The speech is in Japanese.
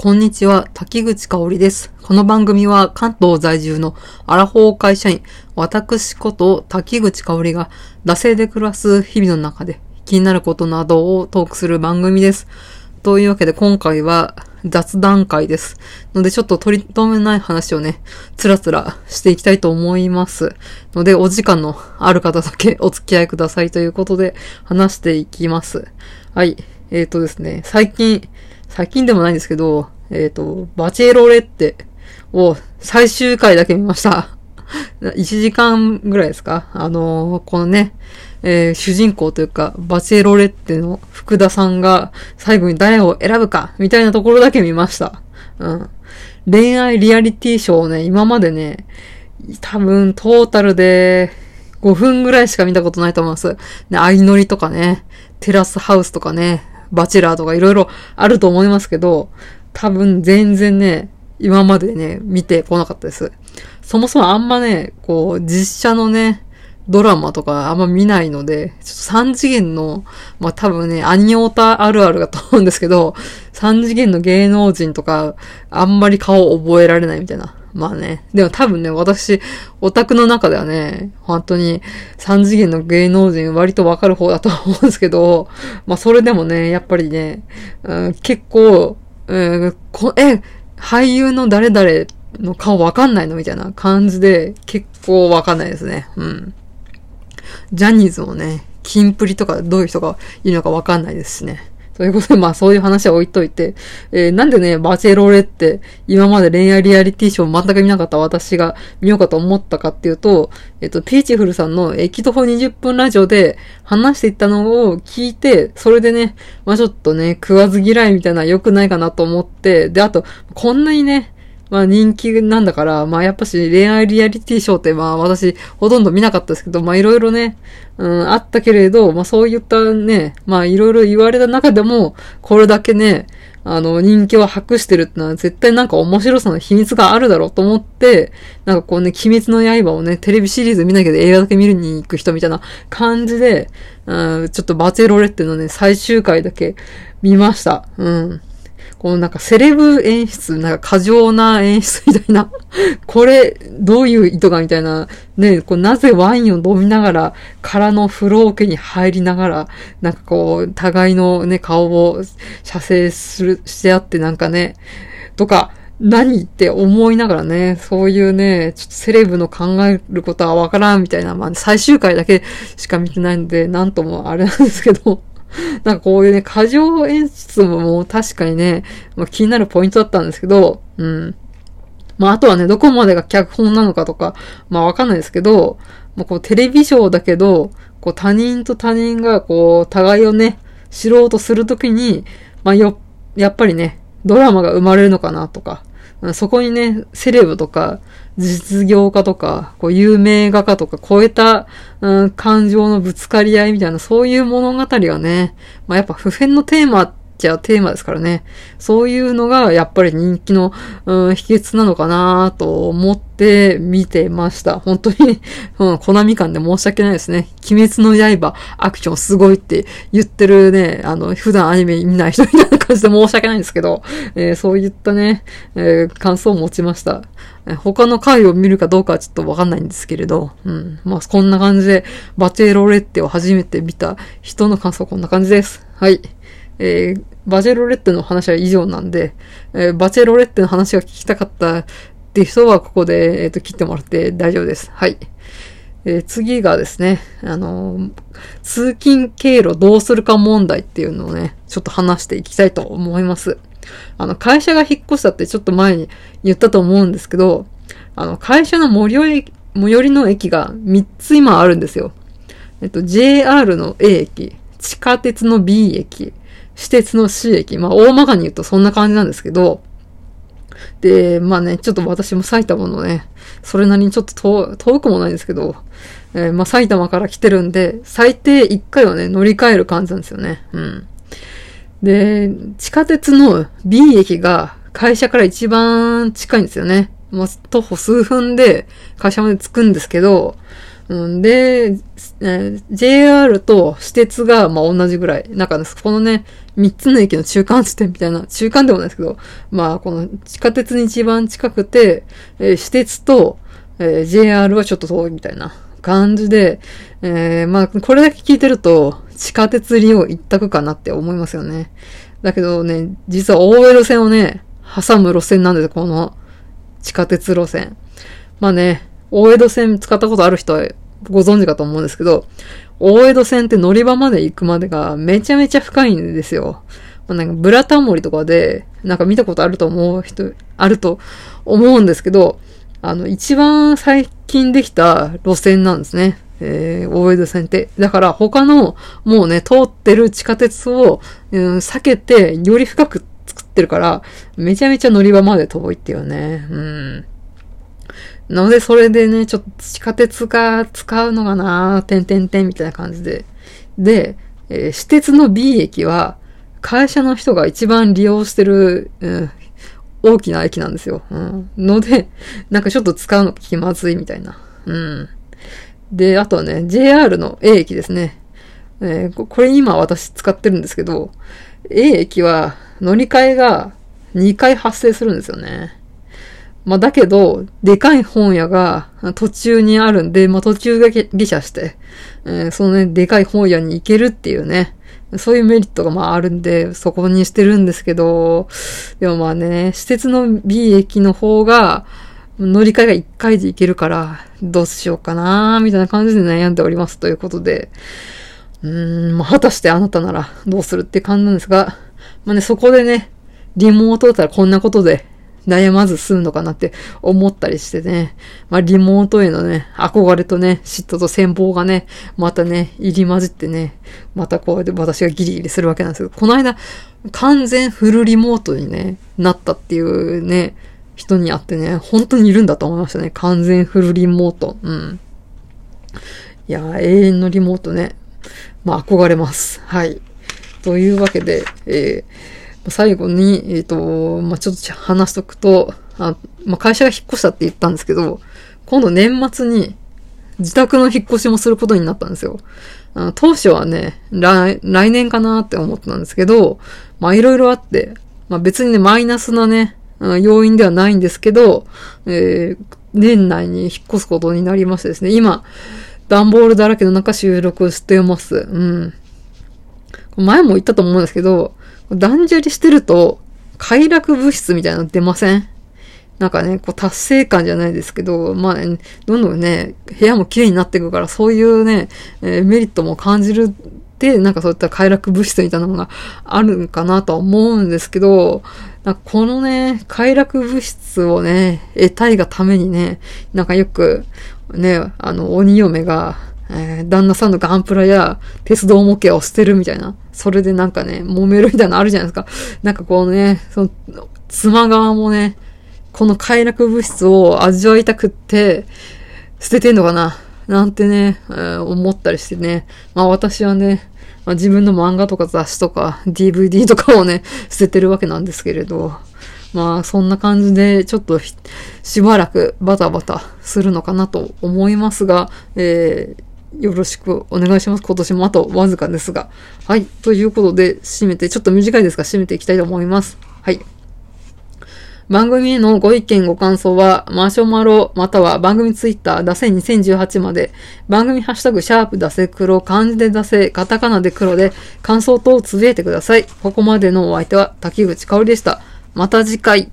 こんにちは、滝口香織です。この番組は関東在住のアラフォー会社員、私こと滝口香織が、惰性で暮らす日々の中で気になることなどをトークする番組です。というわけで今回は雑談会です。のでちょっと取り留めない話をね、つらつらしていきたいと思います。のでお時間のある方だけお付き合いくださいということで話していきます。はい。えっ、ー、とですね、最近、最近でもないんですけど、えっ、と、バチェロレッテを最終回だけ見ました。1時間ぐらいですか？あのーこのね、えー主人公というか、バチェロレッテの福田さんが最後に誰を選ぶか、みたいなところだけ見ました。うん。恋愛リアリティショーをね、今までね、多分トータルで5分ぐらいしか見たことないと思います。ね、相乗りとかね、テラスハウスとかね、バチェラーとかいろいろあると思いますけど、多分全然ね、今までね、見てこなかったです。そもそもあんまね、こう、実写のね、ドラマとかあんま見ないので、ちょっと3次元の、まあ多分ね、アニオタあるあるだと思うんですけど、3次元の芸能人とか、あんまり顔覚えられないみたいな。まあね。でも多分ね、私、オタクの中ではね、本当に3次元の芸能人割とわかる方だと思うんですけど、まあそれでもね、やっぱりね、うん、結構、うん、こえ、俳優の誰々の顔わかんないのみたいな感じで、結構わかんないですね。うん。ジャニーズもね、キンプリとかどういう人がいるのかわかんないですしね。ということで、まあそういう話は置いといて、えーなんでね、バチェロレって今まで恋愛リアリティショー全く見なかった私が見ようかと思ったかっていうと、えっと、ピーチフルさんの駅徒歩20分ラジオで話していったのを聞いて、それでね、まあちょっとね、食わず嫌いみたいな良くないかなと思って、で、あと、こんなにね、まあ人気なんだから、まあやっぱし恋愛リアリティショーってまあ私ほとんど見なかったですけど、まあいろいろね、うん、あったけれど、まあそういったね、まあいろいろ言われた中でも、これだけね、あの人気を博してるってのは絶対なんか面白さの秘密があるだろうと思って、なんかこうね、鬼滅の刃をね、テレビシリーズ見なきゃで映画だけ見るに行く人みたいな感じで、うん、ちょっとバチェロレッテのね、最終回だけ見ました。うん。このなんかセレブ演出、なんか過剰な演出みたいな、これ、どういう意図がみたいな、ね、こうなぜワインを飲みながら、空の風呂桶に入りながら、なんかこう、互いのね、顔を射精する、してあってなんかね、とか、何って思いながらね、そういうね、ちょっとセレブの考えることはわからんみたいな、まあ、最終回だけしか見てないんで、なんともあれなんですけど、なんかこういうね、過剰演出ももう確かにね、まあ、気になるポイントだったんですけど、うん。まああとはね、どこまでが脚本なのかとか、まあわかんないですけど、まあこうテレビショーだけど、こう他人と他人がこう互いをね、知ろうとするときに、まあよ、やっぱりね、ドラマが生まれるのかなとか、そこにね、セレブとか、実業家とか、こう有名画家とか超えた、感情のぶつかり合いみたいな、そういう物語はね、まあやっぱ普遍のテーマちゃテーマですからね。そういうのがやっぱり人気の、うん、秘訣なのかなと思って見てました。本当に、うん、コナミ感で申し訳ないですね。鬼滅の刃、アクションすごいって言ってるね、あの、普段アニメ見ない人みたいな感じで申し訳ないんですけど、えーそういったね、えー感想を持ちました。他の回を見るかどうかはちょっとわかんないんですけれど、うん。まあ、こんな感じで、バチェロレッテを初めて見た人の感想こんな感じです。はい。えーバチェロレッテの話は以上なんで、えーバチェロレッテの話が聞きたかったって人はここで、えっ、と、切ってもらって大丈夫です。はい。えー次がですね、あの通勤経路どうするか問題っていうのをね、ちょっと話していきたいと思います。あの、会社が引っ越したってちょっと前に言ったと思うんですけど、あの、会社の最寄、最寄りの駅が3つ今あるんですよ。えっと、JR の A 駅、地下鉄の B 駅、私鉄の C 駅、まあ、大まかに言うとそんな感じなんですけど、で、まあね、ちょっと私も埼玉のね、それなりにちょっと遠くもないんですけど、えーまあ埼玉から来てるんで、最低1回はね、乗り換える感じなんですよね。うん。で、地下鉄の B 駅が会社から一番近いんですよね。まあ、徒歩数分で会社まで着くんですけど、うん、で、え JR と私鉄が、まあ、同じぐらい。なんかね、このね、三つの駅の中間地点みたいな、中間でもないですけど、まあ、この地下鉄に一番近くて、えー私鉄と、えー JR はちょっと遠いみたいな感じで、えーまあ、これだけ聞いてると、地下鉄利用一択かなって思いますよね。だけどね、実は大江戸線をね、挟む路線なんです、この地下鉄路線。まあね、大江戸線使ったことある人はご存知かと思うんですけど、大江戸線って乗り場まで行くまでがめちゃめちゃ深いんですよ。まあ、なんかブラタモリとかで、なんか見たことあると思う人、あると思うんですけど、あの、一番最近できた路線なんですね。えー、大江戸線って。だから他の、もうね、通ってる地下鉄を、うん、避けて、より深く作ってるから、めちゃめちゃ乗り場まで遠いっていうね。うん。ので、それでね、ちょっと地下鉄が使うのかなてんてんてんみたいな感じで。で、えー私鉄の B 駅は、会社の人が一番利用してる、うん、大きな駅なんですよ。うん。ので、なんかちょっと使うの気まずいみたいな。うん。で、あとはね、JR の A 駅ですね。えーこれ今私使ってるんですけど、A 駅は乗り換えが2回発生するんですよね。まあだけど、でかい本屋が途中にあるんで、まあ途中下車して、えーそのね、でかい本屋に行けるっていうね、そういうメリットがまああるんで、そこにしてるんですけど、でもまあね、施設の B 駅の方が、乗り換えが1回で行けるから、どうしようかなみたいな感じで悩んでおりますということで、うーん、まあ、果たしてあなたならどうするって感じなんですが、まあね、そこでね、リモートだったらこんなことで悩まず済むのかなって思ったりしてね、まあ、リモートへのね、憧れとね、嫉妬と戦望がね、またね、入り混じってね、またこうで私がギリギリするわけなんですけど、この間、完全フルリモートにね、なったっていうね、人に会ってね、本当にいるんだと思いましたね。完全フルリモート。うん。いや、永遠のリモートね。まあ、憧れます。はい。というわけで、えー、最後に、えっ、と、まあ、ちょっと話しとくと、あまあ、会社が引っ越したって言ったんですけど、今度年末に自宅の引っ越しもすることになったんですよ。あの当初はね、来、来年かなって思ってたんですけど、ま、いろいろあって、まあ、別にね、マイナスなね、要因ではないんですけど、えー年内に引っ越すことになりましてですね、今、段ボールだらけの中収録してます。うん。前も言ったと思うんですけど、断捨離してると、快楽物質みたいなの出ません？なんかね、こう達成感じゃないですけど、まあね、どんどんね、部屋も綺麗になっていくから、そういうね、えーメリットも感じるって、なんかそういった快楽物質みたいなのがあるんかなとは思うんですけど、なんかこのね、快楽物質をね、得たいがためにね、なんかよく、ね、あの、鬼嫁が、えー旦那さんのガンプラや鉄道模型を捨てるみたいな。それでなんかね、揉めるみたいなのあるじゃないですか。なんかこうね、その、妻側もね、この快楽物質を味わいたくって、捨ててんのかななんてね、えー思ったりしてね。まあ私はね、まあ、自分の漫画とか雑誌とか DVD とかをね、捨ててるわけなんですけれど。まあそんな感じで、ちょっとしばらくバタバタするのかなと思いますが、えーよろしくお願いします。今年もあとわずかですが。はい。ということで、締めて、ちょっと短いですが、締めていきたいと思います。はい。番組へのご意見ご感想は、マシュマロ、または番組ツイッター、ダセ2018まで、番組ハッシュタグ、シャープダセ黒、漢字でダセ、カタカナで黒で、感想等をつぶやいてください。ここまでのお相手は、滝口香織でした。また次回。